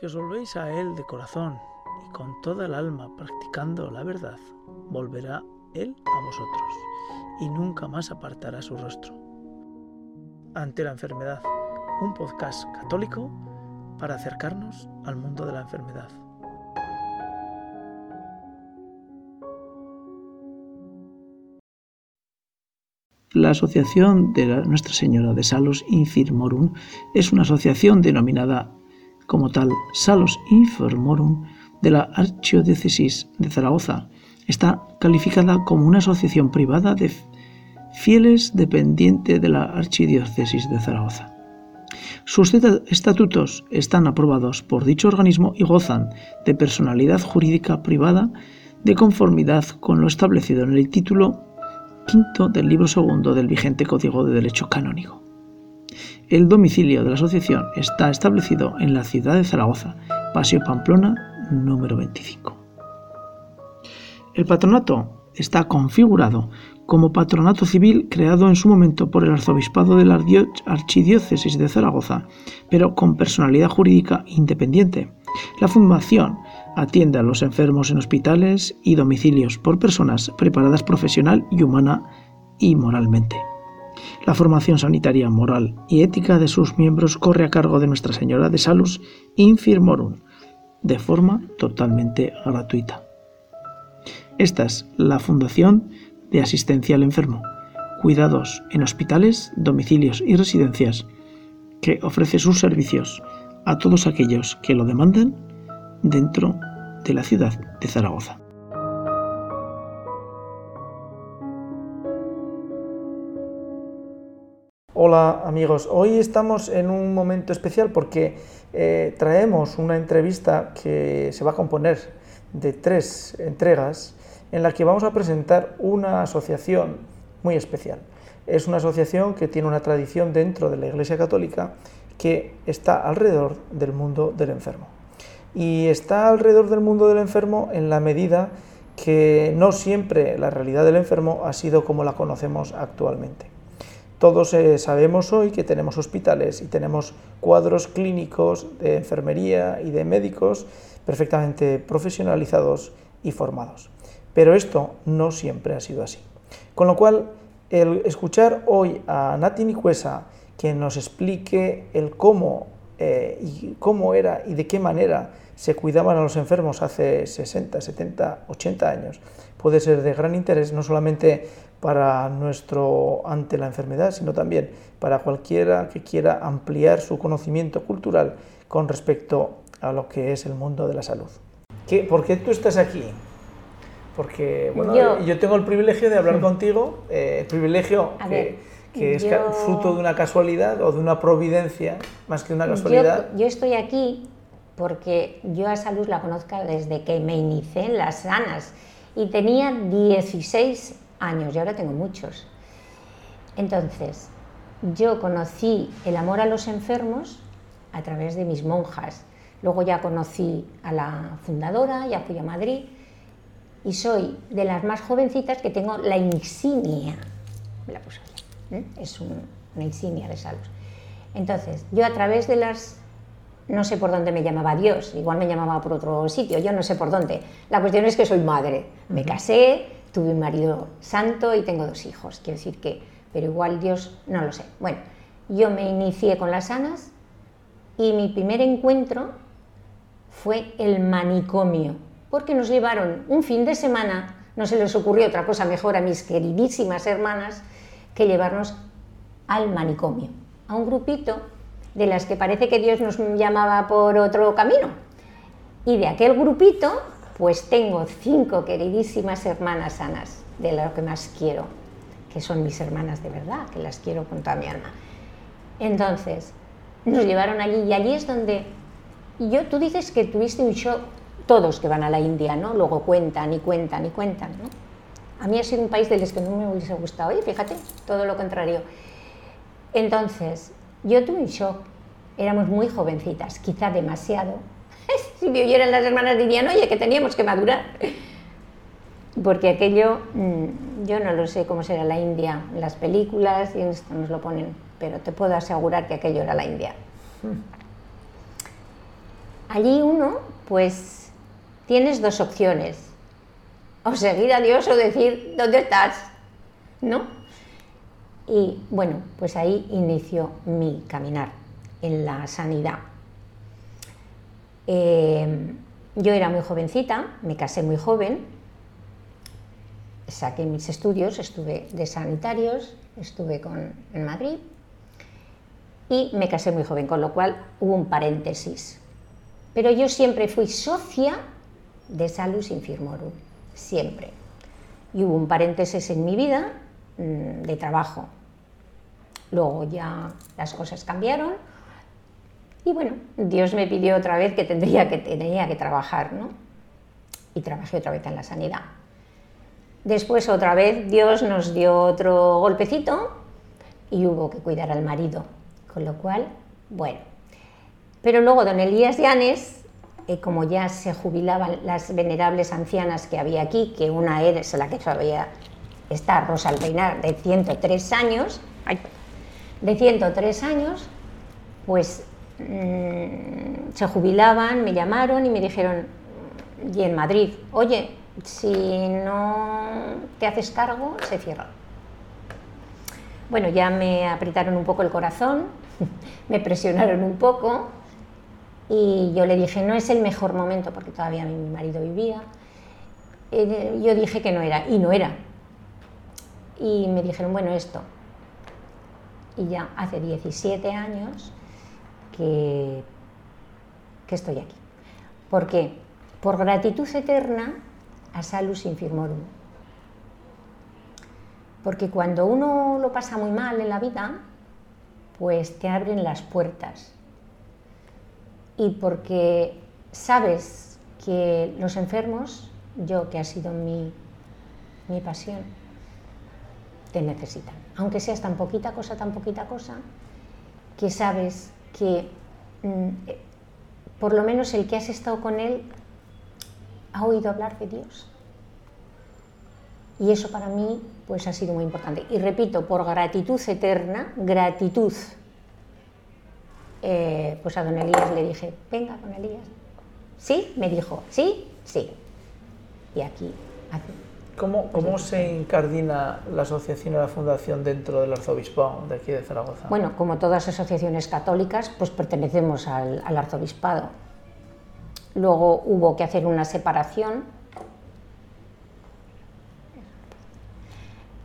Si os volvéis a Él de corazón y con toda el alma practicando la verdad, volverá Él a vosotros y nunca más apartará su rostro. Ante la enfermedad, un podcast católico para acercarnos al mundo de la enfermedad. La Asociación de Nuestra Señora de Salos Infirmorum es una asociación denominada como tal Salos Infirmorum de la Archidiócesis de Zaragoza. Está calificada como una asociación privada de fieles dependiente de la Archidiócesis de Zaragoza. Sus estatutos están aprobados por dicho organismo y gozan de personalidad jurídica privada de conformidad con lo establecido en el título quinto del libro segundo del vigente Código de Derecho Canónico. El domicilio de la asociación está establecido en la ciudad de Zaragoza, Paseo Pamplona, número 25. El patronato está configurado como patronato civil creado en su momento por el arzobispado de la Archidiócesis de Zaragoza, pero con personalidad jurídica independiente. La fundación atiende a los enfermos en hospitales y domicilios por personas preparadas profesional y humana y moralmente. La formación sanitaria, moral y ética de sus miembros corre a cargo de Nuestra Señora de Salus Infirmorum, de forma totalmente gratuita. Esta es la fundación de asistencia al enfermo, cuidados en hospitales, domicilios y residencias, que ofrece sus servicios a todos aquellos que lo demanden dentro de la ciudad de Zaragoza. Hola amigos, hoy estamos en un momento especial porque eh, traemos una entrevista que se va a componer de tres entregas en la que vamos a presentar una asociación muy especial. Es una asociación que tiene una tradición dentro de la Iglesia Católica que está alrededor del mundo del enfermo. Y está alrededor del mundo del enfermo en la medida que no siempre la realidad del enfermo ha sido como la conocemos actualmente. Todos eh, sabemos hoy que tenemos hospitales y tenemos cuadros clínicos de enfermería y de médicos perfectamente profesionalizados y formados. Pero esto no siempre ha sido así. Con lo cual, el escuchar hoy a Nati Nicuesa que nos explique el cómo, eh, y cómo era y de qué manera se cuidaban a los enfermos hace 60, 70, 80 años, puede ser de gran interés no solamente para nuestro ante la enfermedad, sino también para cualquiera que quiera ampliar su conocimiento cultural con respecto a lo que es el mundo de la salud. ¿Qué, ¿Por qué tú estás aquí? porque bueno, yo, tengo el privilegio de hablar contigo, eh, el privilegio que, es fruto de una casualidad o de una providencia, más que una casualidad. Yo, estoy aquí porque yo a Salud la conozco desde que me inicié en las sanas y tenía 16 años y ahora tengo muchos. Entonces, yo conocí el amor a los enfermos a través de mis monjas. Luego ya conocí a la fundadora, ya fui a Madrid y soy de las más jovencitas que tengo la insignia, me la puse ¿eh? es una insignia de salud. Entonces, yo a través de las, no sé por dónde me llamaba Dios, igual me llamaba por otro sitio, yo no sé por dónde. La cuestión es que soy madre, me casé, tuve un marido santo y tengo dos hijos, quiero decir que, pero igual Dios, no lo sé. Bueno, yo me inicié con las sanas y mi primer encuentro fue el manicomio porque nos llevaron un fin de semana, no se les ocurrió otra cosa mejor a mis queridísimas hermanas que llevarnos al manicomio, a un grupito de las que parece que Dios nos llamaba por otro camino. Y de aquel grupito, pues tengo cinco queridísimas hermanas sanas, de lo que más quiero, que son mis hermanas de verdad, que las quiero con toda mi alma. Entonces, nos llevaron allí y allí es donde yo, tú dices que tuviste un shock todos que van a la India, ¿no? Luego cuentan y cuentan y cuentan, ¿no? A mí ha sido un país del que no me hubiese gustado, y fíjate, todo lo contrario. Entonces, yo tuve un shock, éramos muy jovencitas, quizá demasiado. si me oyeran las hermanas dirían, oye, que teníamos que madurar. Porque aquello, mm, yo no lo sé cómo será la India, las películas y esto nos lo ponen, pero te puedo asegurar que aquello era la India. allí uno, pues, tienes dos opciones. O seguir a Dios o decir, ¿dónde estás? ¿No? Y bueno, pues ahí inició mi caminar en la sanidad. Eh, yo era muy jovencita, me casé muy joven, saqué mis estudios, estuve de sanitarios, estuve con, en Madrid y me casé muy joven, con lo cual hubo un paréntesis. Pero yo siempre fui socia de Salus Infirmorum, siempre. Y hubo un paréntesis en mi vida mm, de trabajo. Luego ya las cosas cambiaron y bueno, Dios me pidió otra vez que tendría que, tenía que trabajar, ¿no? Y trabajé otra vez en la sanidad. Después otra vez Dios nos dio otro golpecito y hubo que cuidar al marido. Con lo cual, bueno. Pero luego don Elías Llanes, eh, como ya se jubilaban las venerables ancianas que había aquí, que una era la que todavía está, Rosa Alpeinar, de 103 años, de 103 años, pues mm, se jubilaban, me llamaron y me dijeron, y en Madrid, oye, si no te haces cargo, se cierra. Bueno, ya me apretaron un poco el corazón, me presionaron un poco y yo le dije, no es el mejor momento porque todavía mi marido vivía. Eh, yo dije que no era, y no era. Y me dijeron, bueno, esto. Y ya hace 17 años que, que estoy aquí. ¿Por qué? Por gratitud eterna a Salus Infirmorum. Porque cuando uno lo pasa muy mal en la vida, pues te abren las puertas. Y porque sabes que los enfermos, yo que ha sido mi, mi pasión, te necesitan. Aunque seas tan poquita cosa, tan poquita cosa, que sabes que mm, por lo menos el que has estado con él ha oído hablar de Dios. Y eso para mí pues ha sido muy importante. Y repito, por gratitud eterna, gratitud, eh, pues a don Elías le dije, venga, don Elías. ¿Sí? Me dijo, ¿sí? Sí. Y aquí ¿Cómo, ¿Cómo, se incardina la asociación y la fundación dentro del arzobispado de aquí de Zaragoza? Bueno, como todas asociaciones católicas, pues pertenecemos al, al arzobispado. Luego hubo que hacer una separación.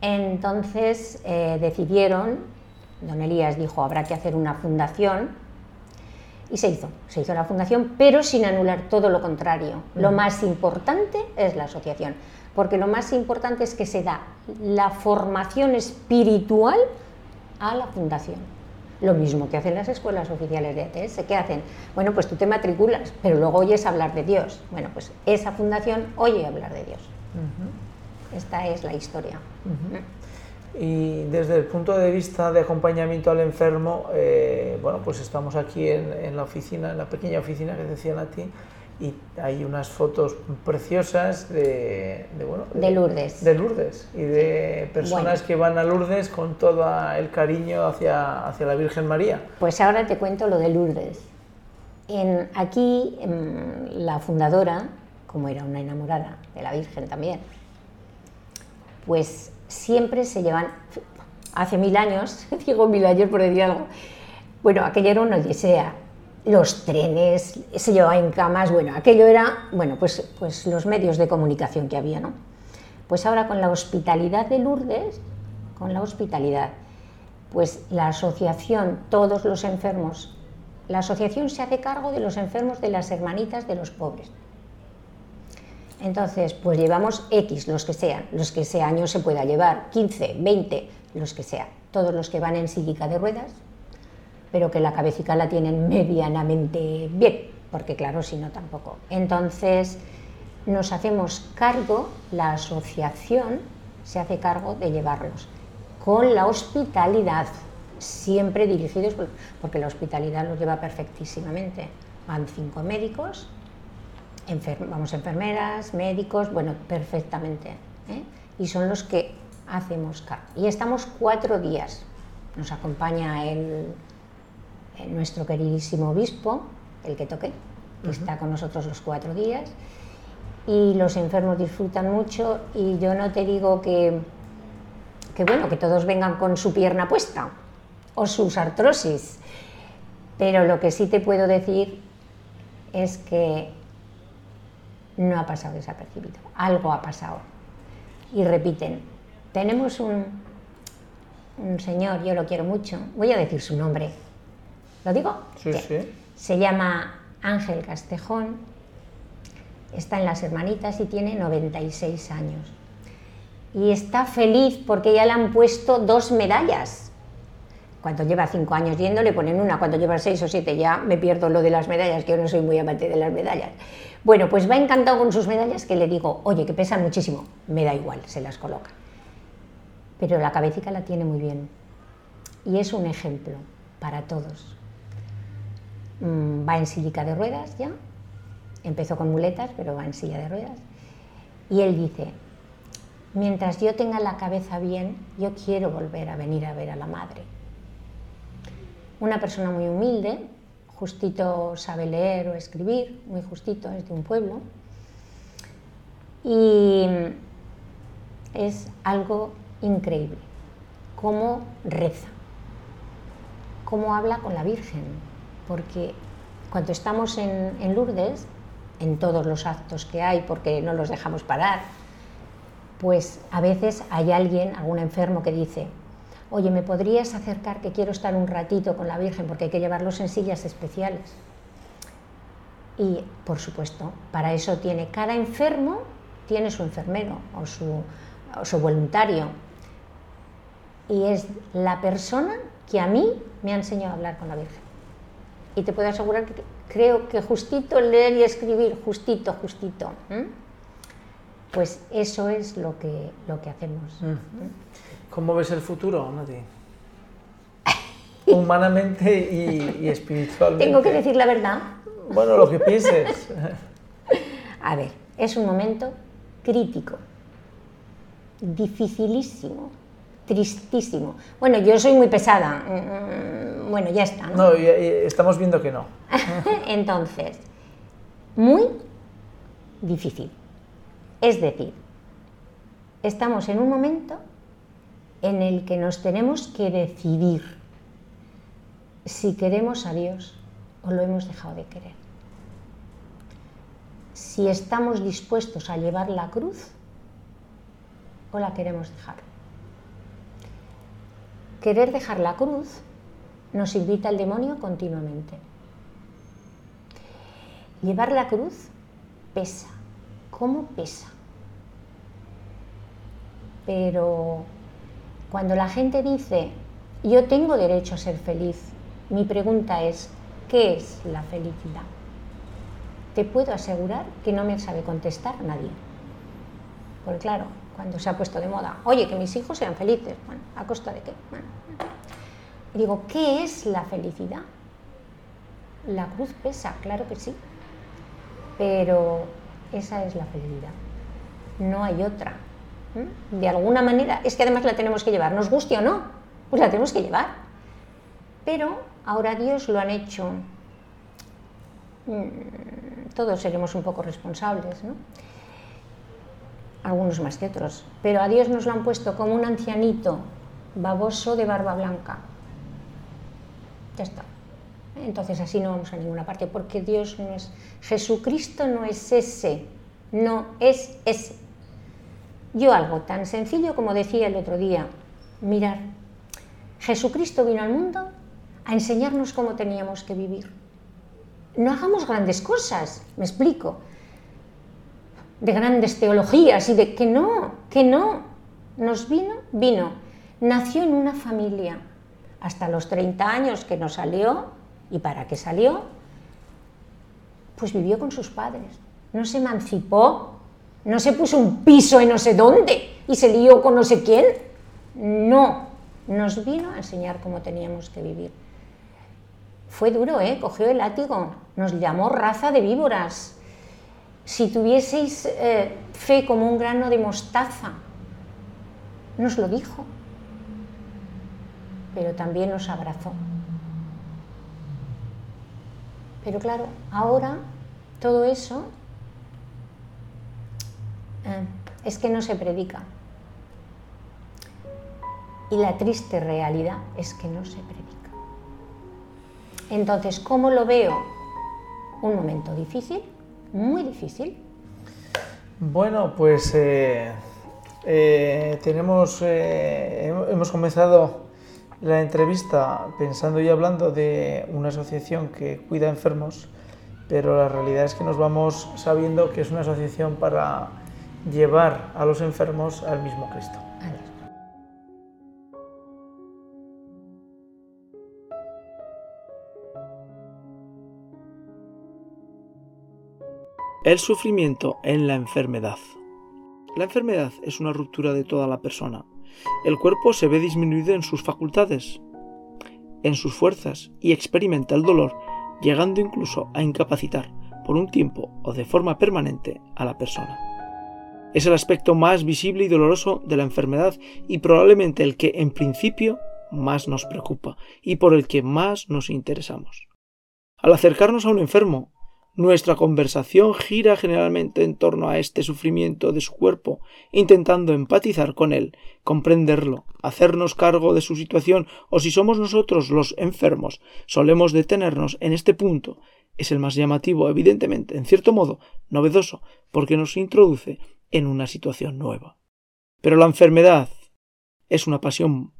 Entonces eh, decidieron, don Elías dijo, habrá que hacer una fundación. Y se hizo, se hizo la fundación, pero sin anular todo lo contrario. Lo más importante es la asociación, porque lo más importante es que se da la formación espiritual a la fundación. Lo mismo que hacen las escuelas oficiales de ATS. ¿Qué hacen? Bueno, pues tú te matriculas, pero luego oyes hablar de Dios. Bueno, pues esa fundación oye hablar de Dios. Esta es la historia. Y desde el punto de vista de acompañamiento al enfermo, eh, bueno, pues estamos aquí en, en, la oficina, en la pequeña oficina que decían a ti, y hay unas fotos preciosas de, bueno, de, Lourdes. De Lourdes y de personas que van a Lourdes con todo el cariño hacia, hacia la Virgen María. Pues ahora te cuento lo de Lourdes. En, aquí en la fundadora, como era una enamorada de la Virgen también, pues siempre se llevan, hace mil años, digo mil años por decir algo, bueno, aquella era una odisea, los trenes, se llevaba en camas, bueno, aquello era, bueno, pues, pues los medios de comunicación que había, ¿no? Pues ahora con la hospitalidad de Lourdes, con la hospitalidad, pues la asociación, todos los enfermos, la asociación se hace cargo de los enfermos de las hermanitas de los pobres. Entonces, pues llevamos X, los que sean, los que ese año se pueda llevar, 15, 20, los que sean, todos los que van en psíquica de ruedas, pero que la cabecita la tienen medianamente bien, porque claro, si no tampoco. Entonces nos hacemos cargo, la asociación se hace cargo de llevarlos con la hospitalidad, siempre dirigidos, porque la hospitalidad los lleva perfectísimamente. Van cinco médicos, vamos enfermeras, médicos, bueno, perfectamente. ¿eh? Y son los que hacemos cargo. Y estamos cuatro días. Nos acompaña el nuestro queridísimo obispo, el que toque, que está con nosotros los cuatro días y los enfermos disfrutan mucho y yo no te digo que, que bueno, que todos vengan con su pierna puesta o sus artrosis, pero lo que sí te puedo decir es que no ha pasado desapercibido, algo ha pasado. Y repiten, tenemos un, un señor, yo lo quiero mucho, voy a decir su nombre, ¿lo digo? Sí, sí. Se llama Ángel Castejón, está en las hermanitas y tiene 96 años. Y está feliz porque ya le han puesto dos medallas. Cuando lleva cinco años yendo le ponen una, cuando lleva seis o siete ya me pierdo lo de las medallas, que yo no soy muy amante de las medallas. Bueno, pues va encantado con sus medallas que le digo, oye, que pesan muchísimo, me da igual, se las coloca. Pero la cabecita la tiene muy bien. Y es un ejemplo para todos. Mm, va en sílica de ruedas ya, empezó con muletas, pero va en silla de ruedas. Y él dice, mientras yo tenga la cabeza bien, yo quiero volver a venir a ver a la madre. Una persona muy humilde, justito sabe leer o escribir, muy justito, es de un pueblo. Y es algo increíble, cómo reza, cómo habla con la Virgen, porque cuando estamos en, en Lourdes, en todos los actos que hay, porque no los dejamos parar, pues a veces hay alguien, algún enfermo que dice, oye, ¿me podrías acercar que quiero estar un ratito con la Virgen porque hay que llevarlos en sillas especiales? Y, por supuesto, para eso tiene cada enfermo, tiene su enfermero o su, o su voluntario. Y es la persona que a mí me ha enseñado a hablar con la Virgen. Y te puedo asegurar que creo que justito leer y escribir, justito, justito. Pues eso es lo que, lo que hacemos. ¿Cómo ves el futuro, Nati? Humanamente y, y, espiritualmente. ¿Tengo que decir la verdad? Bueno, lo que pienses. A ver, es un momento crítico, dificilísimo, tristísimo. Bueno, yo soy muy pesada. Mm, bueno, ya está. No, no estamos viendo que no. Entonces, muy difícil. Es decir, estamos en un momento en el que nos tenemos que decidir si queremos a Dios o lo hemos dejado de querer. Si estamos dispuestos a llevar la cruz o la queremos dejar. Querer dejar la cruz nos invita al demonio continuamente. Llevar la cruz pesa. ¿Cómo pesa? Pero cuando la gente dice, yo tengo derecho a ser feliz, mi pregunta es, ¿qué es la felicidad? Te puedo asegurar que no me sabe contestar nadie. Porque claro, cuando se ha puesto de moda, oye, que mis hijos sean felices, bueno, ¿a costa de qué? digo, ¿qué es la felicidad? La cruz pesa, claro que sí, pero esa es la felicidad, no hay otra. De alguna manera, es que además la tenemos que llevar, nos guste o no, pues la tenemos que llevar. Pero ahora Dios lo han hecho, mm, todos seremos un poco responsables, ¿no? Algunos más que otros, pero a Dios nos lo han puesto como un ancianito baboso de barba blanca. Ya está. Entonces así no vamos a ninguna parte, porque Dios no es, Jesucristo no es ese, no es ese. Yo algo tan sencillo como decía el otro día, mirar, Jesucristo vino al mundo a enseñarnos cómo teníamos que vivir. No hagamos grandes cosas, me explico, de grandes teologías y de que no, que no. Nos vino, vino, nació en una familia hasta los 30 años que nos salió y para qué salió, pues vivió con sus padres, no se emancipó, no se puso un piso en no sé dónde y se lió con no sé quién. No, nos vino a enseñar cómo teníamos que vivir. Fue duro, ¿eh? Cogió el látigo, nos llamó raza de víboras. Si tuvieseis eh, fe como un grano de mostaza, nos lo dijo, pero también nos abrazó. Pero claro, ahora todo eso eh, es que no se predica. Y la triste realidad es que no se predica. Entonces, ¿cómo lo veo? Un momento difícil, muy difícil. Bueno, pues eh, eh, tenemos, hemos comenzado la entrevista pensando y hablando de una asociación que cuida enfermos, pero la realidad es que nos vamos sabiendo que es una asociación para llevar a los enfermos al mismo Cristo. El sufrimiento en la enfermedad. La enfermedad es una ruptura de toda la persona. El cuerpo se ve disminuido en sus facultades, en sus fuerzas y experimenta el dolor, llegando incluso a incapacitar por un tiempo o de forma permanente a la persona. Es el aspecto más visible y doloroso de la enfermedad y probablemente el que en principio más nos preocupa y por el que más nos interesamos. Al acercarnos a un enfermo nuestra conversación gira generalmente en torno a este sufrimiento de su cuerpo, intentando empatizar con él, comprenderlo, hacernos cargo de su situación, o si somos nosotros los enfermos, solemos detenernos en este punto. Es el más llamativo, evidentemente, en cierto modo, novedoso, porque nos introduce en una situación nueva. Pero la enfermedad es una pasión,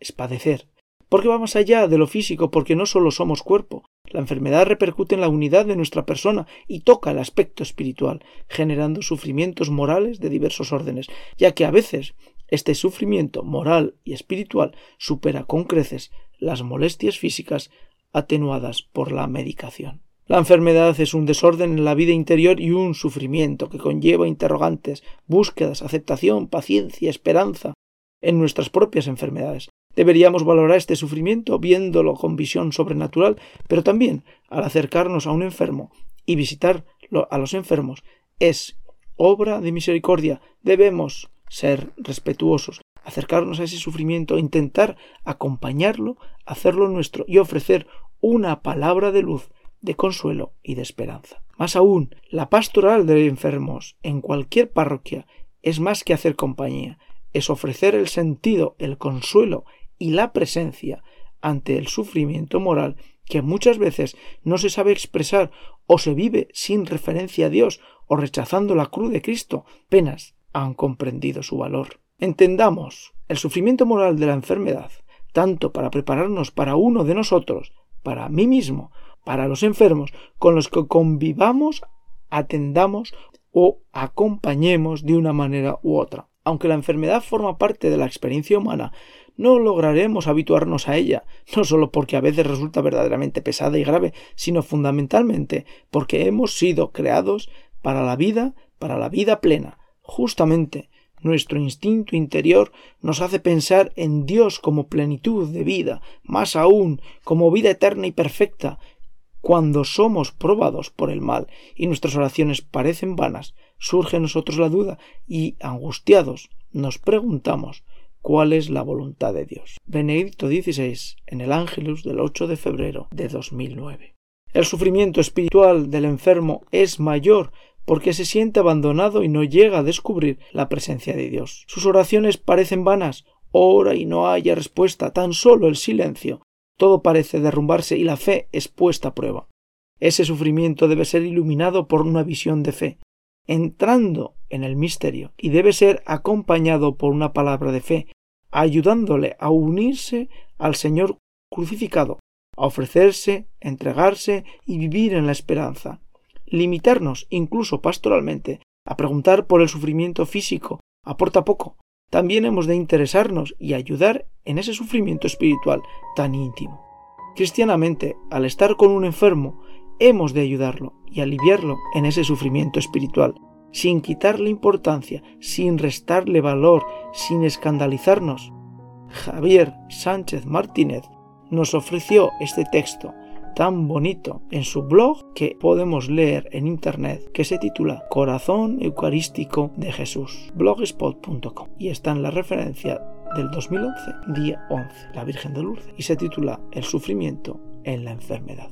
es padecer, porque va más allá de lo físico, porque no solo somos cuerpo, la enfermedad repercute en la unidad de nuestra persona y toca el aspecto espiritual, generando sufrimientos morales de diversos órdenes, ya que a veces este sufrimiento moral y espiritual supera con creces las molestias físicas atenuadas por la medicación. La enfermedad es un desorden en la vida interior y un sufrimiento que conlleva interrogantes, búsquedas, aceptación, paciencia, esperanza en nuestras propias enfermedades, Deberíamos valorar este sufrimiento viéndolo con visión sobrenatural, pero también al acercarnos a un enfermo y visitar a los enfermos es obra de misericordia. Debemos ser respetuosos, acercarnos a ese sufrimiento, intentar acompañarlo, hacerlo nuestro y ofrecer una palabra de luz, de consuelo y de esperanza. Más aún, la pastoral de enfermos en cualquier parroquia es más que hacer compañía, es ofrecer el sentido, el consuelo y la presencia ante el sufrimiento moral que muchas veces no se sabe expresar o se vive sin referencia a Dios o rechazando la cruz de Cristo, penas han comprendido su valor. Entendamos el sufrimiento moral de la enfermedad, tanto para prepararnos para uno de nosotros, para mí mismo, para los enfermos con los que convivamos, atendamos o acompañemos de una manera u otra. Aunque la enfermedad forma parte de la experiencia humana, no lograremos habituarnos a ella, no solo porque a veces resulta verdaderamente pesada y grave, sino fundamentalmente porque hemos sido creados para la vida, para la vida plena. Justamente nuestro instinto interior nos hace pensar en Dios como plenitud de vida, más aún como vida eterna y perfecta. Cuando somos probados por el mal y nuestras oraciones parecen vanas, surge en nosotros la duda y, angustiados, nos preguntamos cuál es la voluntad de Dios. Benedicto XVI en el Ángelus del 8 de febrero de 2009. El sufrimiento espiritual del enfermo es mayor porque se siente abandonado y no llega a descubrir la presencia de Dios. Sus oraciones parecen vanas, ora y no haya respuesta, tan solo el silencio. Todo parece derrumbarse y la fe es puesta a prueba. Ese sufrimiento debe ser iluminado por una visión de fe, entrando en el misterio, y debe ser acompañado por una palabra de fe ayudándole a unirse al Señor crucificado, a ofrecerse, entregarse y vivir en la esperanza. Limitarnos, incluso pastoralmente, a preguntar por el sufrimiento físico aporta poco. También hemos de interesarnos y ayudar en ese sufrimiento espiritual tan íntimo. Cristianamente, al estar con un enfermo, hemos de ayudarlo y aliviarlo en ese sufrimiento espiritual, sin quitarle importancia, sin restarle valor, sin escandalizarnos. Javier Sánchez Martínez nos ofreció este texto tan bonito en su blog que podemos leer en internet que se titula Corazón Eucarístico de Jesús, blogspot.com y está en la referencia del 2011, día 11, la Virgen de Lourdes, y se titula El sufrimiento en la enfermedad.